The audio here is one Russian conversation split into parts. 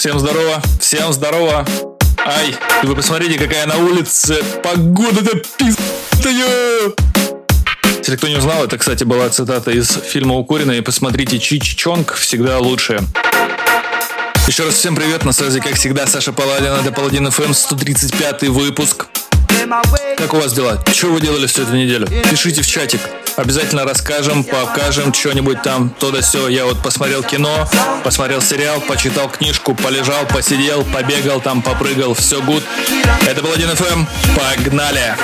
Всем здорово, всем здорово. Ай, вы посмотрите, какая на улице погода-то пиздая. Если кто не узнал, это, кстати, была цитата из фильма «Укуренные». Посмотрите «Чич Чонг» всегда лучшее. Еще раз всем привет, на связи, как всегда, Саша Паладин, это Паладин ФМ, 135 выпуск. Как у вас дела? Что вы делали всю эту неделю? Пишите в чатик. Обязательно расскажем, покажем что-нибудь там, то да все. Я вот посмотрел кино, посмотрел сериал, почитал книжку, полежал, посидел, побегал там, попрыгал. Все гуд. Это был 1 FM. Погнали!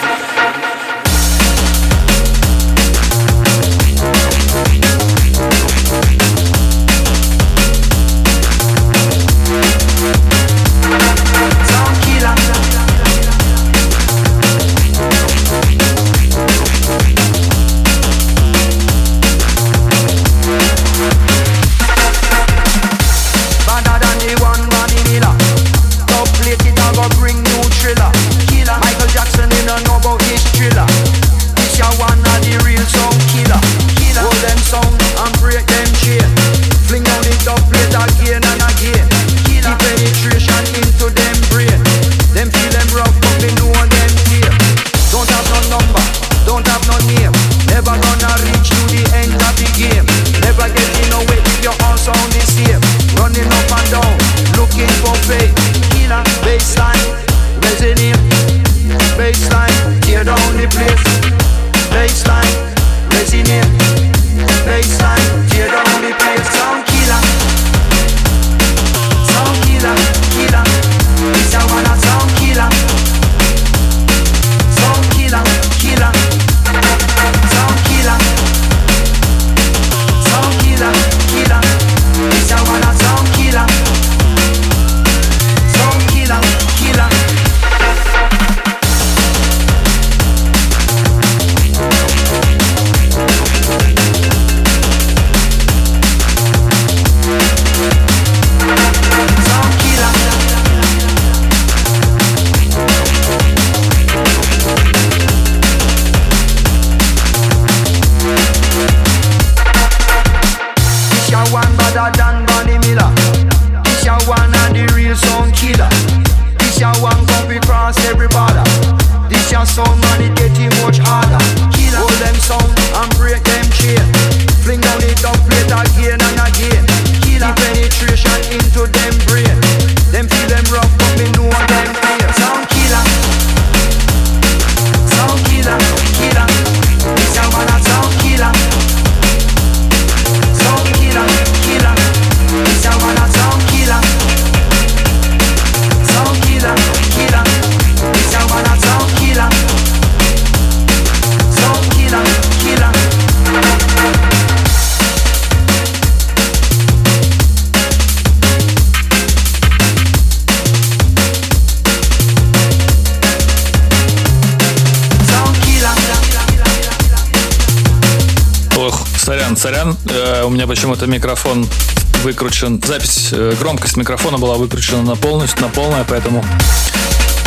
Запись, э, громкость микрофона была выкручена на полностью, на полное, поэтому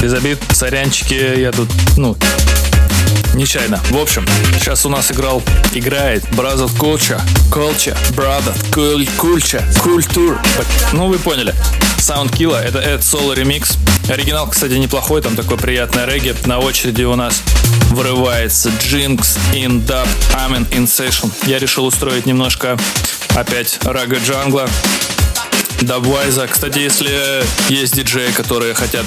без обид, сорянчики, я тут, ну, нечаянно. В общем, сейчас у нас играл, играет Culture, Culture, Brother, Cool- Culture, Culture. Ну, вы поняли. Sound Killa, это Эд Соло ремикс. Оригинал, кстати, неплохой, там такой приятный регги. На очереди у нас врывается Jinx, In Dub, Amen, In Session. Я решил устроить немножко опять рага джангла, дабвайза. Кстати, если есть диджеи, которые хотят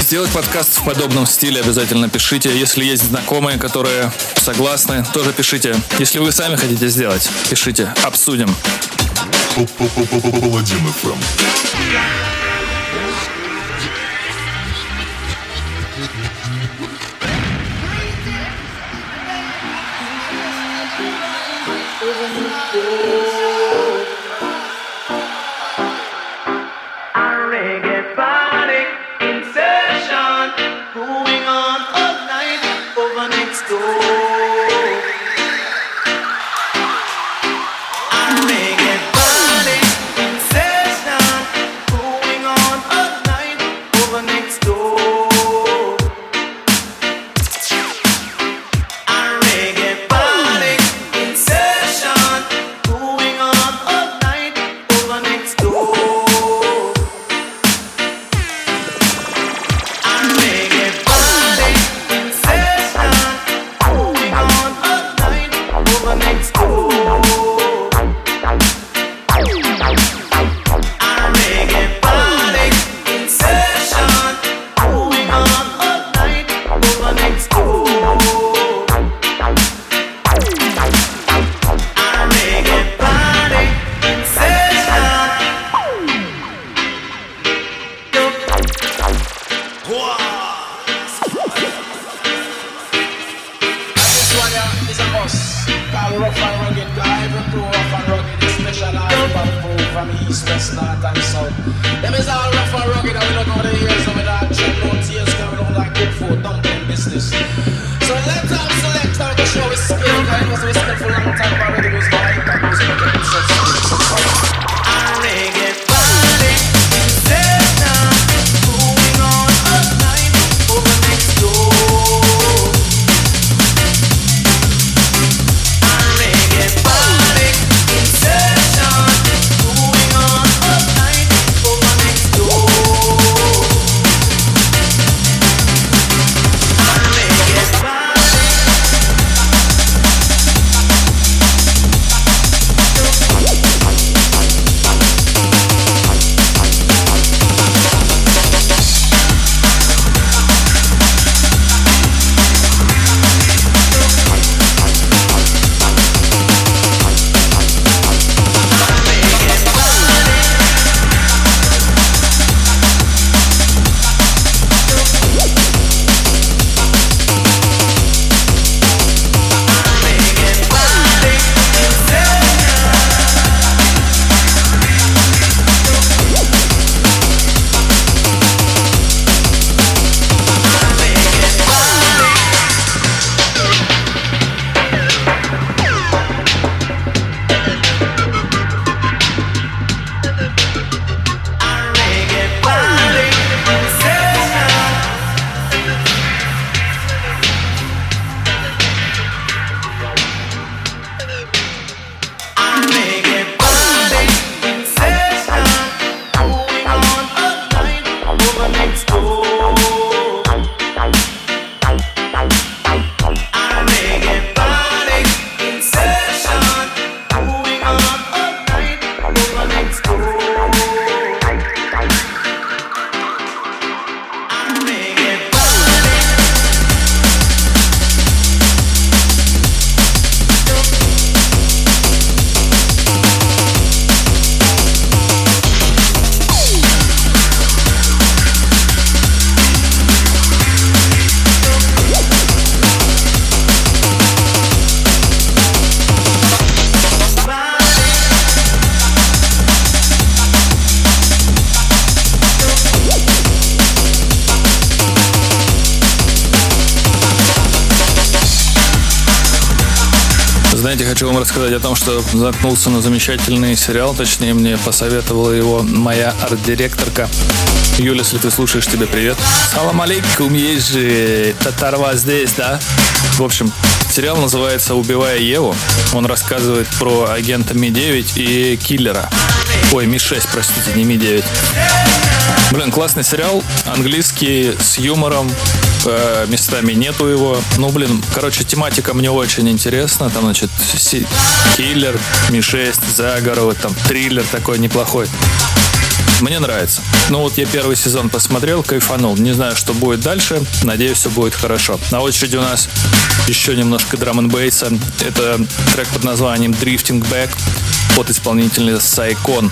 сделать подкаст в подобном стиле, обязательно пишите. Если есть знакомые, которые согласны, тоже пишите. Если вы сами хотите сделать, пишите, обсудим. Паладин rough and rugged life, and too rough and rugged, they specialize but move from east, west, north and south. Them is all rough and rugged, and we don't know the years, and we don't we don't like good food, dumpling business. So let them select, and we show respect, and it for a long time already. Рассказать о том, что заткнулся на замечательный сериал, точнее мне посоветовала его моя арт-директорка. Юля, если ты слушаешь, тебе привет. Салам алейкум, же татарва здесь, да? В общем, сериал называется «Убивая Еву». Он рассказывает про агента Ми-9 и киллера. Ой, Ми-6, простите, не Ми-9. Блин, классный сериал, английский, с юмором, э, местами нету его. Ну, блин, короче, тематика мне очень интересна. Там, значит, киллер, Ми-6, заговор, там, триллер такой неплохой. Мне нравится. Ну вот я первый сезон посмотрел, кайфанул. Не знаю, что будет дальше. Надеюсь, все будет хорошо. На очереди у нас еще немножко драм н бейса. Это трек под названием Drifting Back от исполнителя Сайкон.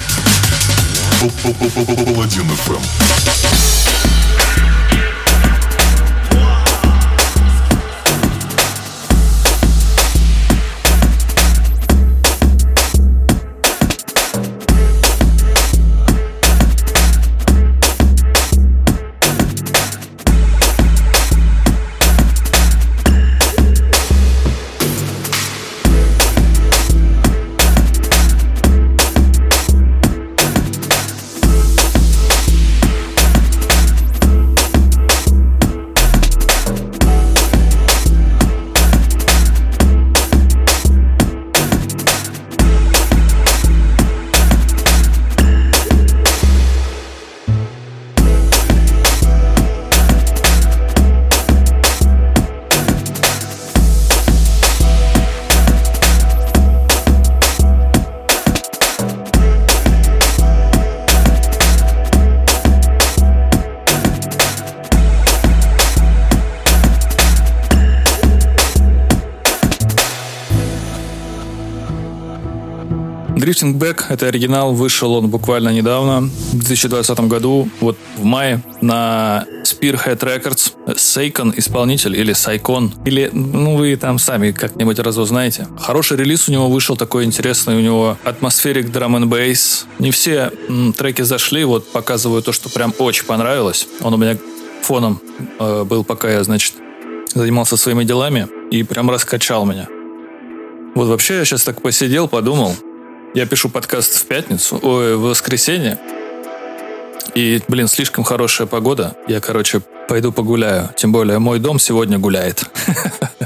Drifting Back — это оригинал, вышел он буквально недавно, в 2020 году, вот в мае, на Spearhead Records. Сейкон исполнитель или Сайкон, или, ну, вы там сами как-нибудь разузнаете. Хороший релиз у него вышел, такой интересный, у него атмосферик драм н бейс. Не все м, треки зашли, вот показываю то, что прям очень понравилось. Он у меня фоном э, был, пока я, значит, занимался своими делами, и прям раскачал меня. Вот вообще я сейчас так посидел, подумал, я пишу подкаст в пятницу, ой, в воскресенье. И, блин, слишком хорошая погода. Я, короче, пойду погуляю. Тем более, мой дом сегодня гуляет.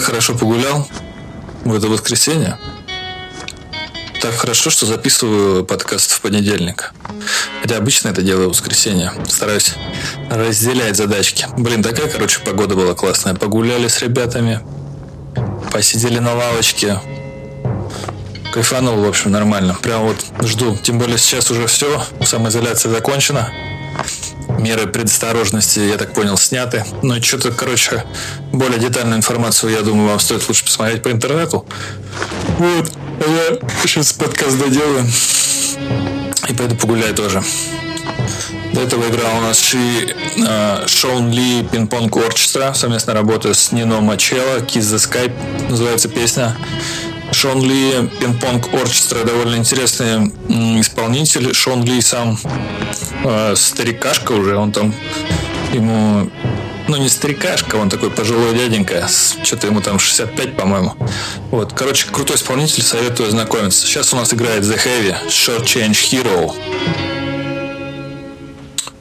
так хорошо погулял в это воскресенье. Так хорошо, что записываю подкаст в понедельник. Хотя обычно это делаю в воскресенье. Стараюсь разделять задачки. Блин, такая, короче, погода была классная. Погуляли с ребятами, посидели на лавочке. Кайфанул, в общем, нормально. Прям вот жду. Тем более сейчас уже все. Самоизоляция закончена. Меры предосторожности, я так понял, сняты. Но что-то, короче, более детальную информацию, я думаю, вам стоит лучше посмотреть по интернету. Вот. А я сейчас подкаст доделаю. И пойду погуляю тоже. До этого играл у нас Ши, э, Шон Ли Пинг-понг Орчестра, совместно работая с Нино Мачелло, Kiss the Sky называется песня. Шон Ли Пинг-понг Орчестра довольно интересный исполнитель. Шон Ли сам э, старикашка уже, он там ему ну не старикашка, он такой пожилой дяденька, что-то ему там 65, по-моему. Вот, короче, крутой исполнитель, советую ознакомиться. Сейчас у нас играет The Heavy, Short Change Hero.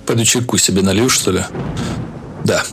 Пойду чайку себе налью, что ли? Да.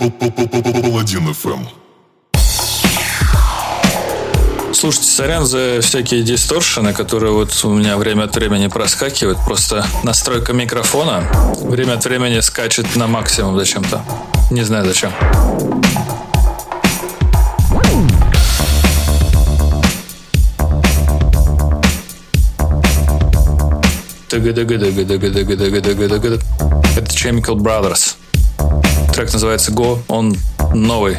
Паладин FM. Слушайте, сорян за всякие дисторшены, которые вот у меня время от времени проскакивают. Просто настройка микрофона время от времени скачет на максимум зачем-то. Не знаю зачем. Это Chemical Brothers. Трек называется Go, он новый.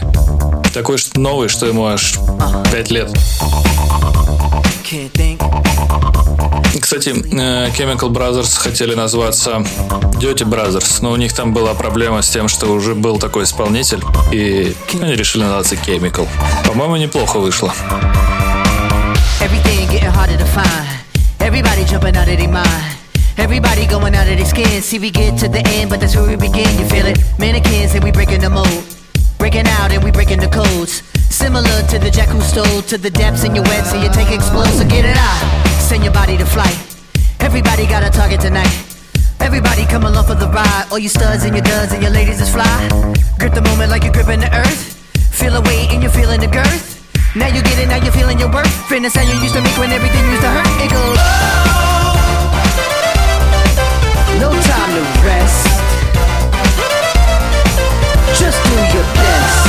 Такой новый, что ему аж 5 лет. Кстати, э, Chemical Brothers хотели назваться Dirty Brothers, но у них там была проблема с тем, что уже был такой исполнитель, и они решили называться Chemical. По-моему, неплохо вышло. Everything getting harder to find. Everybody jumping out of their mind. Everybody going out of their skin. See, we get to the end, but that's where we begin. You feel it? Mannequins and we breaking the mold. Breaking out and we breaking the codes. Similar to the jack who stole to the depths in your web, so you take explode, so get it out. Send your body to flight. Everybody got a target tonight. Everybody come along for the ride. All you studs and your duds and your ladies is fly. Grip the moment like you're gripping the earth. Feel the weight and you're feeling the girth. Now you get it, now you're feeling your worth. Fitness how you used to make when everything used to hurt. It goes. No time to rest. Just do your best.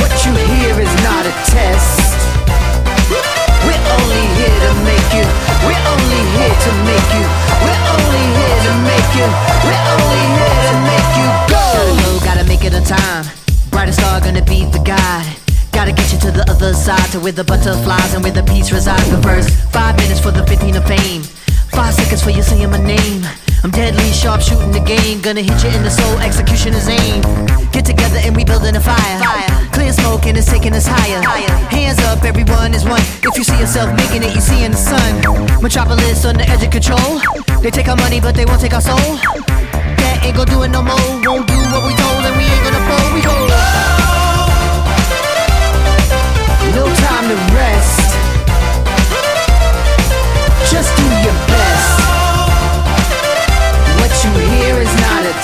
What you hear is not a test. We're only here to make you. We're only here to make you. We're only here to make you. We're only here to make you go. Gotta gotta make it on time. Brightest star gonna be the guide. Gotta get you to the other side, to where the butterflies and where the peace resides. But first, five minutes for the 15 of fame. Five seconds for you saying my name. I'm deadly sharp shooting the game. Gonna hit you in the soul, execution is aim. Get together and we building a fire. Clear smoke and it's taking us higher. Hands up, everyone is one. If you see yourself making it, you see in the sun. Metropolis on the edge of control. They take our money, but they won't take our soul. That ain't gonna do it no more. Won't do what we told, and we ain't gonna fold. We go. No time to rest. Just do your best.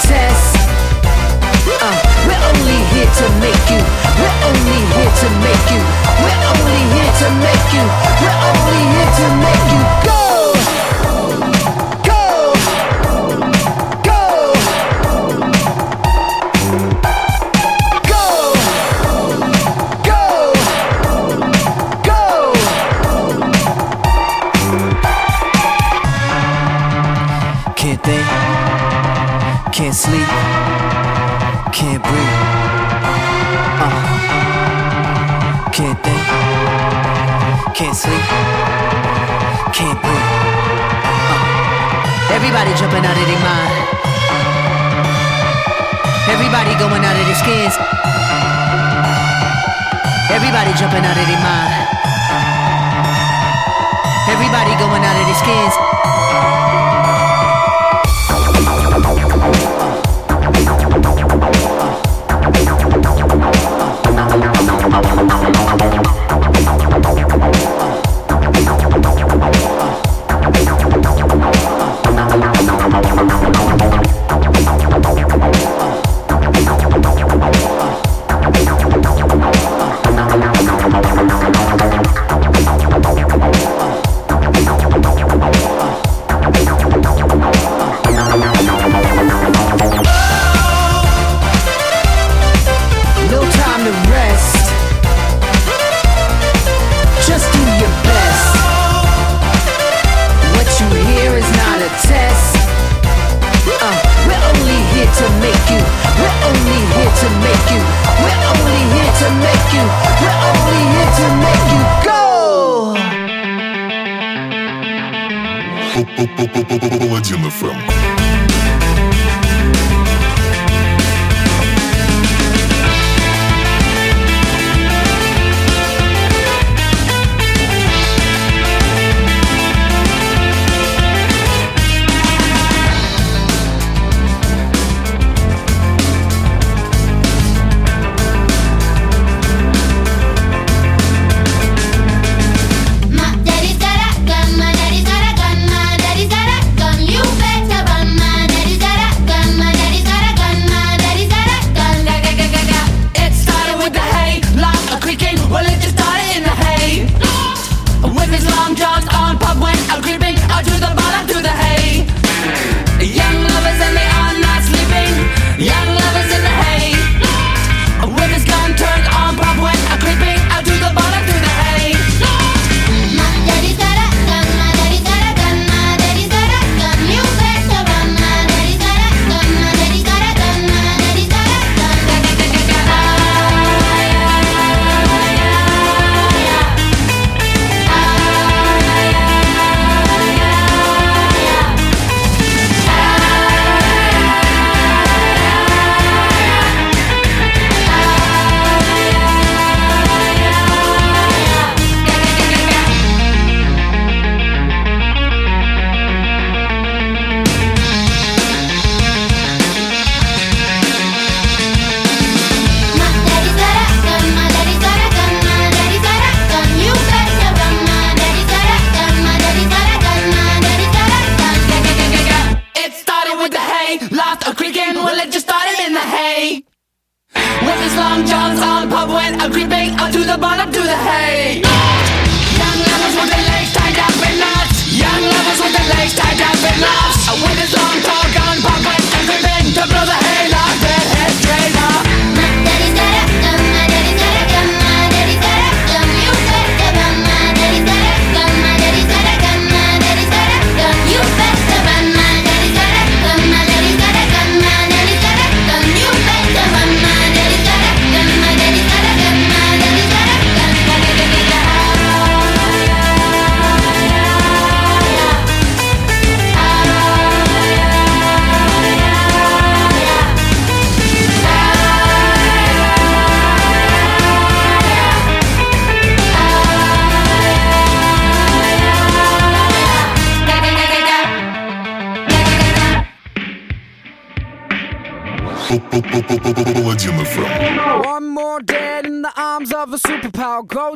Test. Uh, we're only here to make you. We're only here to make you. We're only here to make you. We're only here to make you Can't. Can't breathe. Everybody jumping out of their mind. Everybody going out of their skins. Everybody jumping out of their mind. Everybody going out of their skins. No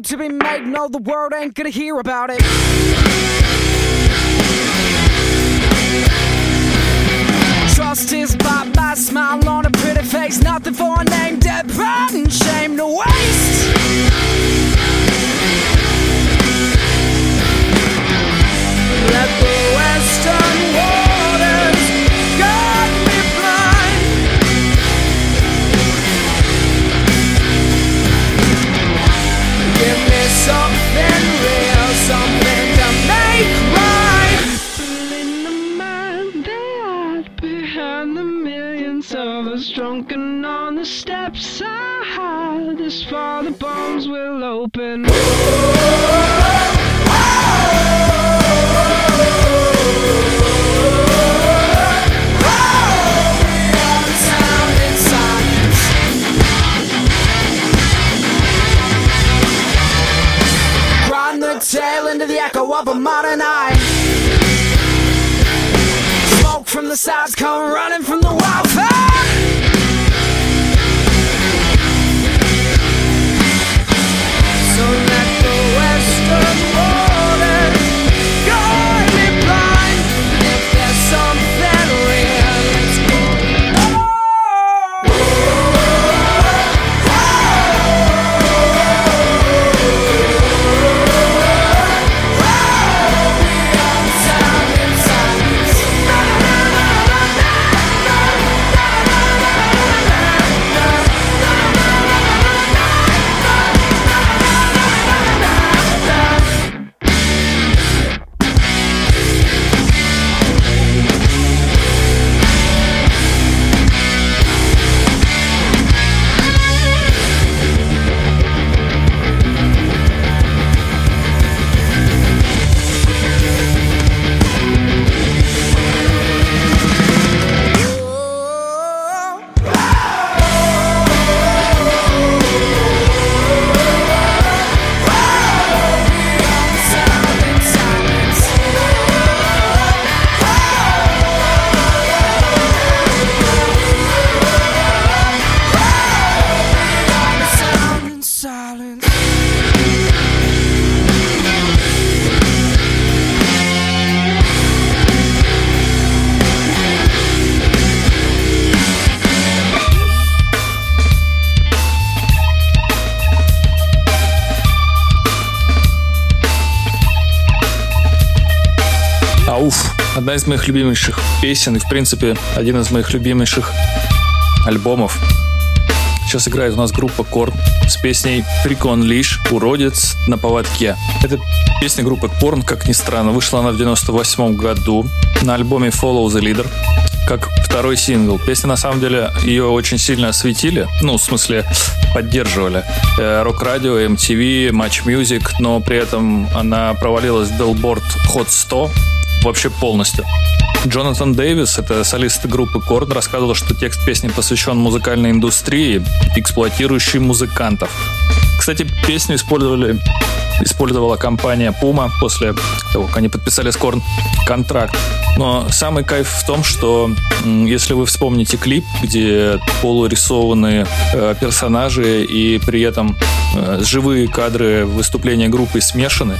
to be made. No, the world ain't gonna hear about it. Одна из моих любимейших песен и, в принципе, один из моих любимейших альбомов. Сейчас играет у нас группа Корн с песней Прикон Лиш «Уродец на поводке». Это песня группы Корн, как ни странно. Вышла она в 98 году на альбоме Follow the Leader как второй сингл. Песня, на самом деле, ее очень сильно осветили. Ну, в смысле, поддерживали. Э, Рок-радио, MTV, Match Music, но при этом она провалилась в Billboard Hot 100 вообще полностью. Джонатан Дэвис, это солист группы Корн, рассказывал, что текст песни посвящен музыкальной индустрии, эксплуатирующей музыкантов. Кстати, песню использовали использовала компания Puma после того, как они подписали с Корн контракт. Но самый кайф в том, что если вы вспомните клип, где полурисованные э, персонажи и при этом э, живые кадры выступления группы смешаны,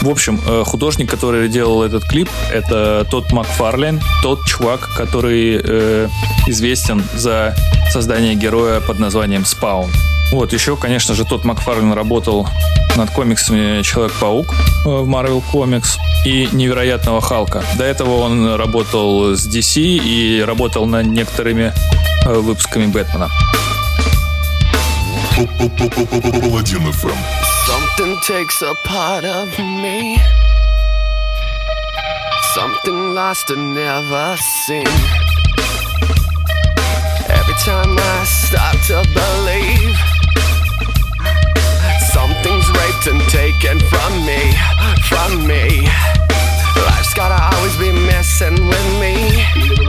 в общем, э, художник, который делал этот клип, это тот Макфарлейн, тот чувак, который э, известен за создание героя под названием Спаун. Вот, еще, конечно же, тот Макфарлейн работал над комиксами Человек-паук э, в Marvel Comics и Невероятного Халка. До этого он работал с DC и работал над некоторыми э, выпусками Бэтмена. Something takes a part of me. Something lost and never seen. Every time I start to believe taken from me, from me. Life's gotta always be messing with me.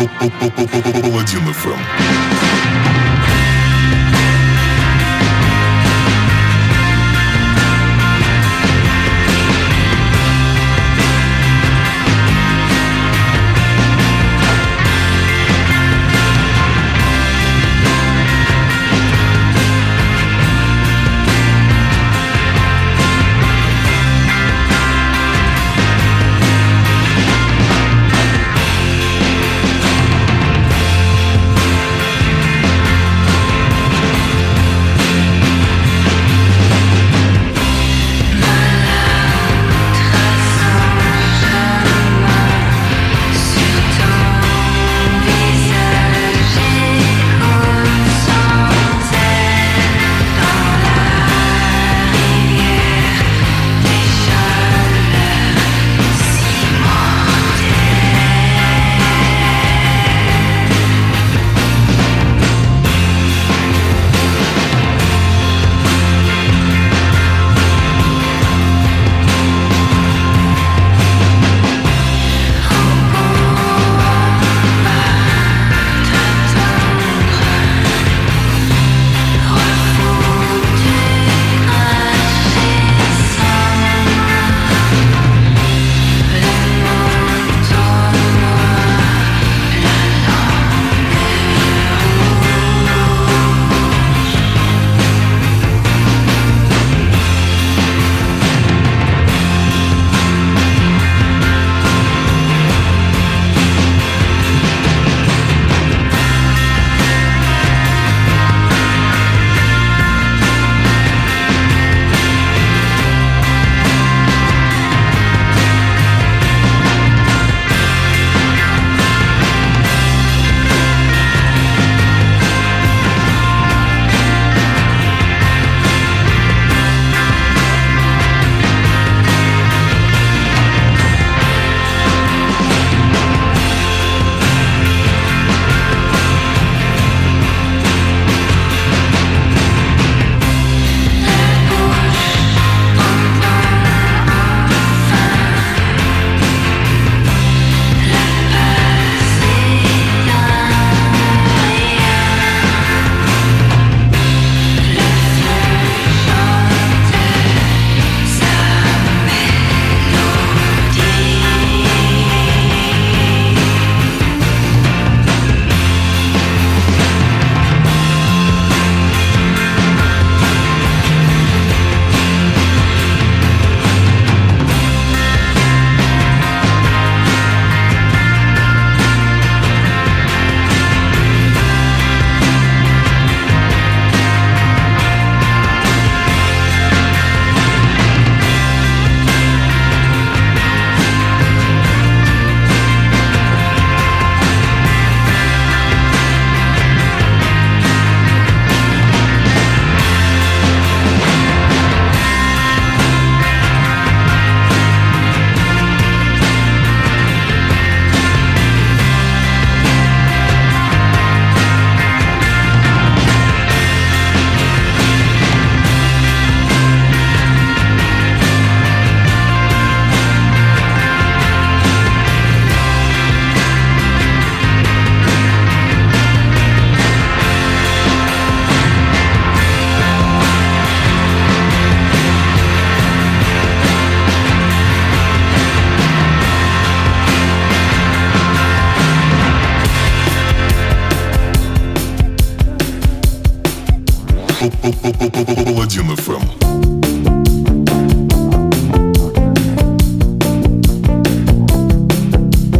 Паладин ФМ.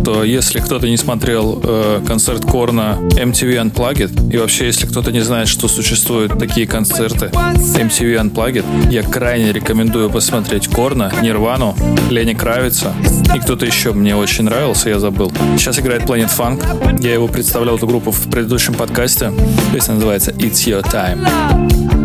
То если кто-то не смотрел э, концерт Корна MTV Unplugged, и вообще, если кто-то не знает, что существуют такие концерты MTV Unplugged, я крайне рекомендую посмотреть Корна, Нирвану, Лени Кравица и кто-то еще мне очень нравился, я забыл. Сейчас играет Planet Funk. Я его представлял, эту группу в предыдущем подкасте. Песня называется It's Your Time.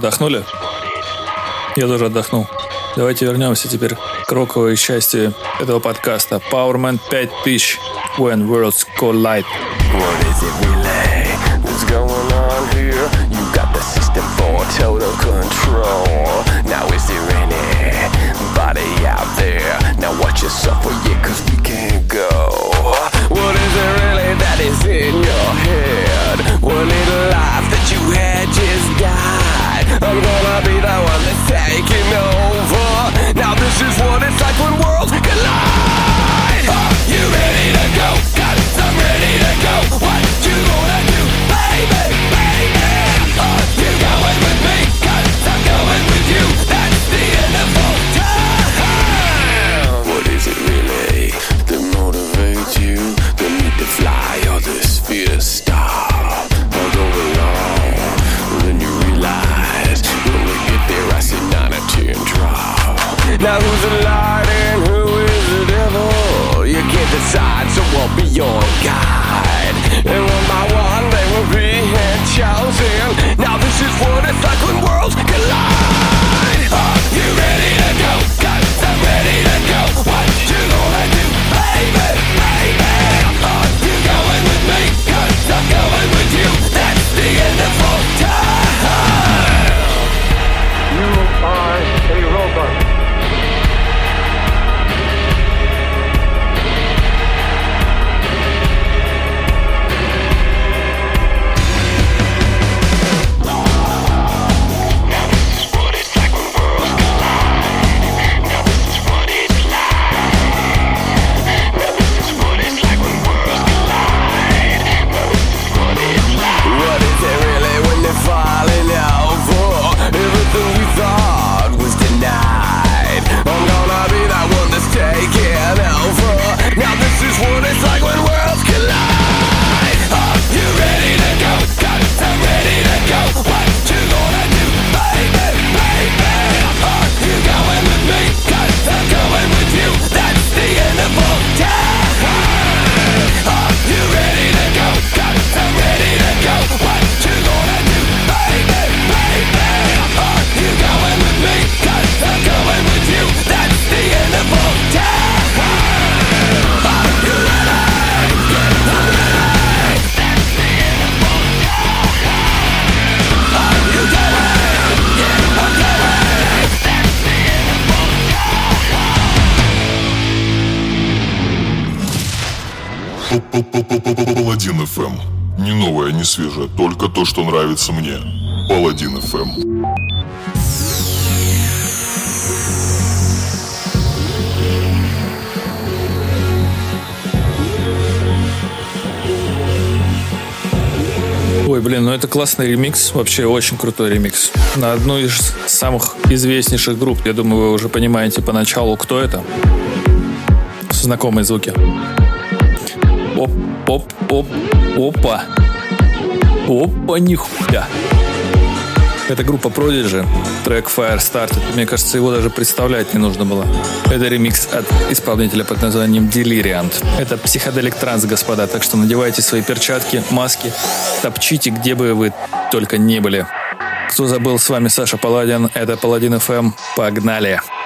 Отдохнули? Я тоже отдохнул. Давайте вернемся теперь к роковой части этого подкаста. Powerman 5000 When Worlds Collide. What is it really? What's going on here? You got the system for total control. Now is there anybody out there? Now watch yourself for yeah, cause we can't go. What is it really that is in your head? What little life that you had just died. I'm gonna be the one that's taking over. Now this is what it's like when worlds collide. Are you ready Now who's the light and who is the devil? You can't decide, so I'll be your guide. And one by one, they will be chosen. Паладин ФМ. Не новое, не свежее, только то, что нравится мне. Паладин ФМ. Ой, блин, ну это классный ремикс, вообще очень крутой ремикс. На одну из самых известнейших групп, я думаю, вы уже понимаете поначалу, кто это. Знакомые звуки. Оп, оп, оп, опа. Опа, нихуя. Это группа Prodigy, трек Fire Started. Мне кажется, его даже представлять не нужно было. Это ремикс от исполнителя под названием Deliriant. Это психоделик транс, господа, так что надевайте свои перчатки, маски, топчите, где бы вы только не были. Кто забыл, с вами Саша Паладин, это Паладин FM. Погнали! time.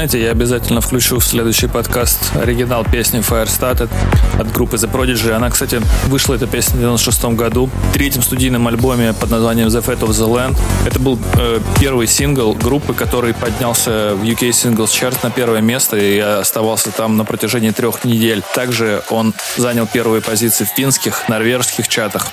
Знаете, я обязательно включу в следующий подкаст оригинал песни Fire Started от группы The Prodigy. Она, кстати, вышла эта песня в 96 году. В третьем студийном альбоме под названием The Fate of the Land. Это был э, первый сингл группы, который поднялся в UK Singles Chart на первое место и оставался там на протяжении трех недель. Также он занял первые позиции в финских, норвежских чатах.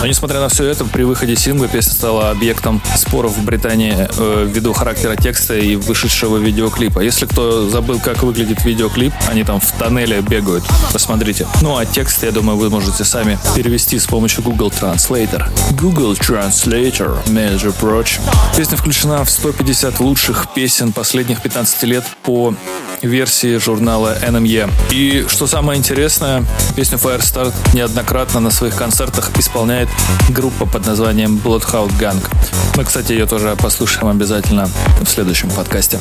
Но несмотря на все это, при выходе сингла песня стала объектом споров в Британии э, ввиду характера текста и вышедшего видеоклипа. Если кто забыл, как выглядит видеоклип, они там в тоннеле бегают. Посмотрите. Ну а текст, я думаю, вы можете сами перевести с помощью Google Translator. Google Translator, между прочим. Песня включена в 150 лучших песен последних 15 лет по версии журнала NME. И что самое интересное, песню Firestart неоднократно на своих концертах исполняет группа под названием Bloodhound Gang. Мы, кстати, ее тоже послушаем обязательно в следующем подкасте.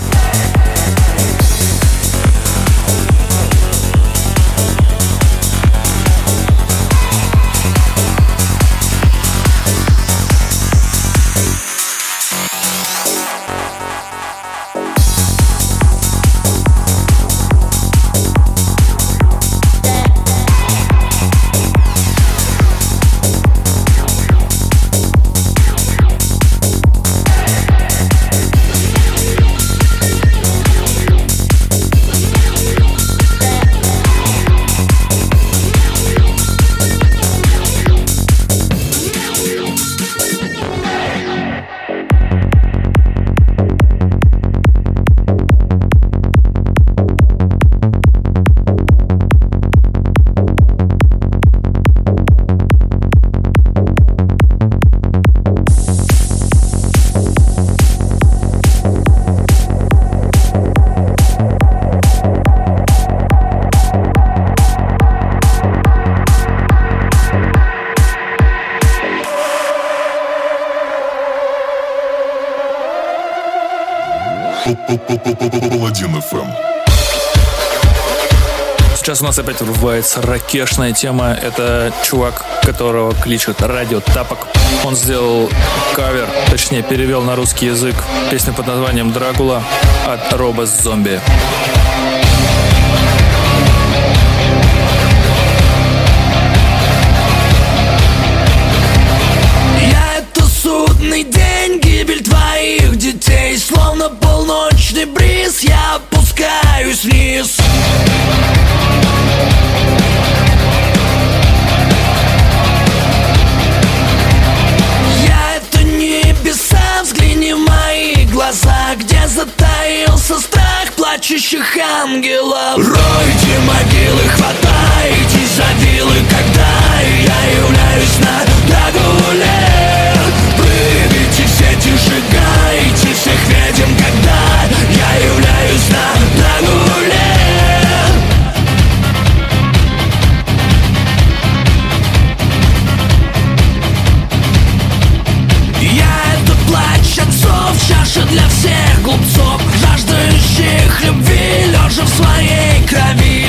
Сейчас у нас опять врывается ракешная тема. Это чувак, которого кличут Радио Тапок. Он сделал кавер, точнее перевел на русский язык песню под названием «Драгула» от Робос Зомби. Я это судный день, гибель твоих детей Словно полночный бриз, я опускаюсь вниз. Я это небеса, взгляни в мои глаза Где затаился страх плачущих ангелов. Ройте могилы, хватайтесь за вилы Когда я являюсь на Драгуле Прыгайте в сети, сжигайте всех ведьм Когда я являюсь на чаша для всех глупцов Жаждающих любви, лежа в своей крови.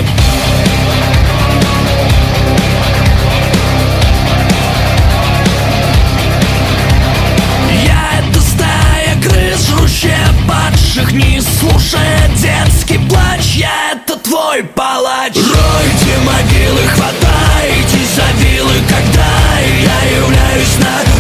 Я это стая крыс, жрущая падших низ. Слушая детский плач, я это твой палач. Ройте могилы, хватайтесь за вилы Когда я являюсь на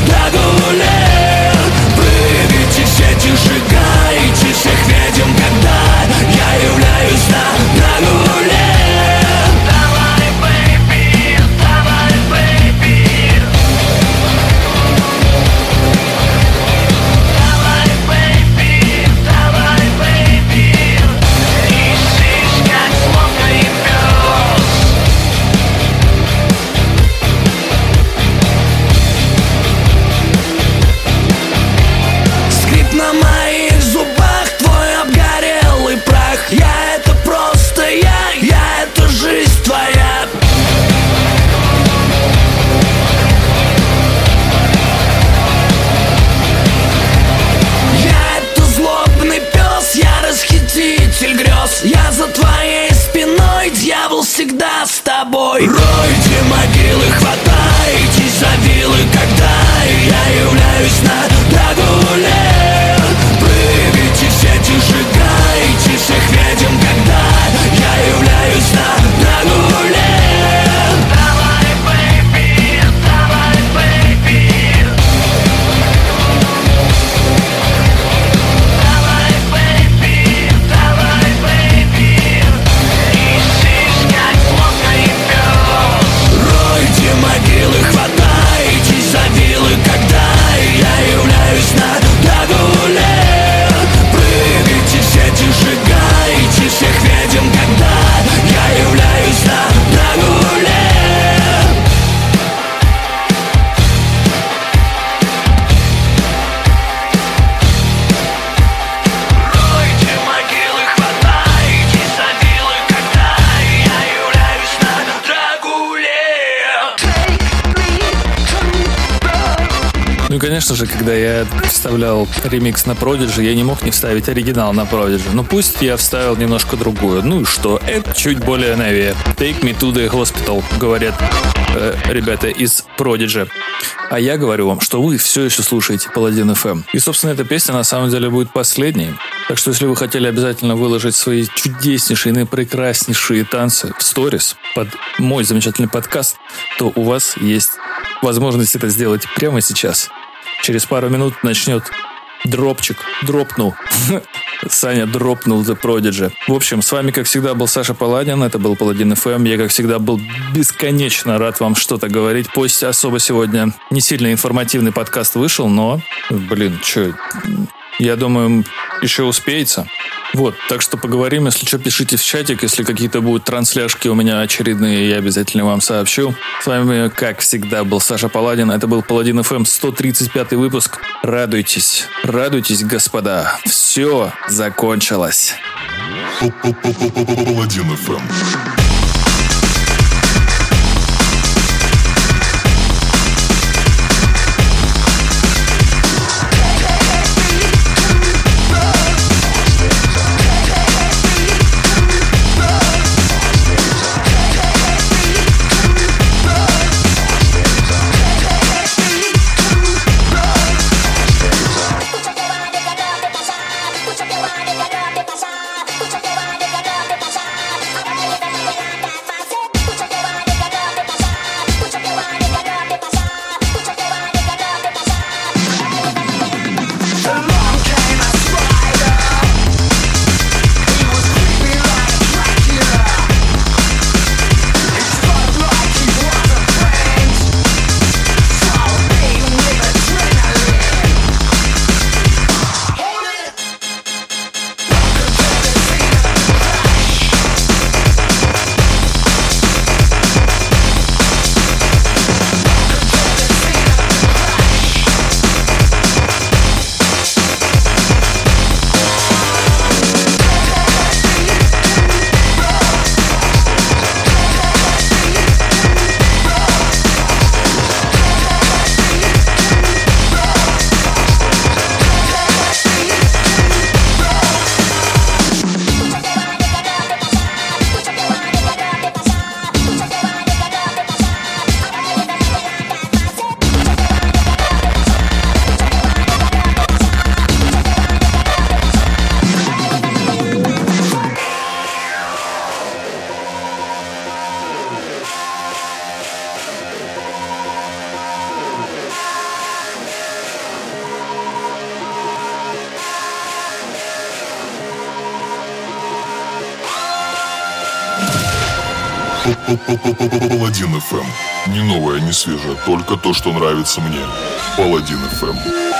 вставлял ремикс на Prodigy, я не мог не вставить оригинал на Prodigy. Ну пусть я вставил немножко другую. Ну и что? Это чуть более новее. Take me to the hospital, говорят э, ребята из Prodigy. А я говорю вам, что вы все еще слушаете Паладин FM. И, собственно, эта песня на самом деле будет последней. Так что, если вы хотели обязательно выложить свои чудеснейшие, наипрекраснейшие танцы в сторис под мой замечательный подкаст, то у вас есть возможность это сделать прямо сейчас. Через пару минут начнет дропчик, дропнул. Саня дропнул The Prodigy. В общем, с вами, как всегда, был Саша Паладин. Это был Паладин FM. Я, как всегда, был бесконечно рад вам что-то говорить. Пусть особо сегодня не сильно информативный подкаст вышел, но, блин, что, я думаю, еще успеется. Вот, так что поговорим. Если что, пишите в чатик. Если какие-то будут трансляшки у меня очередные, я обязательно вам сообщу. С вами, как всегда, был Саша Паладин. Это был Паладин FM 135 выпуск. Радуйтесь, радуйтесь, господа. Все закончилось. Паладин FM. Свежее, только то, что нравится мне. Паладин FM.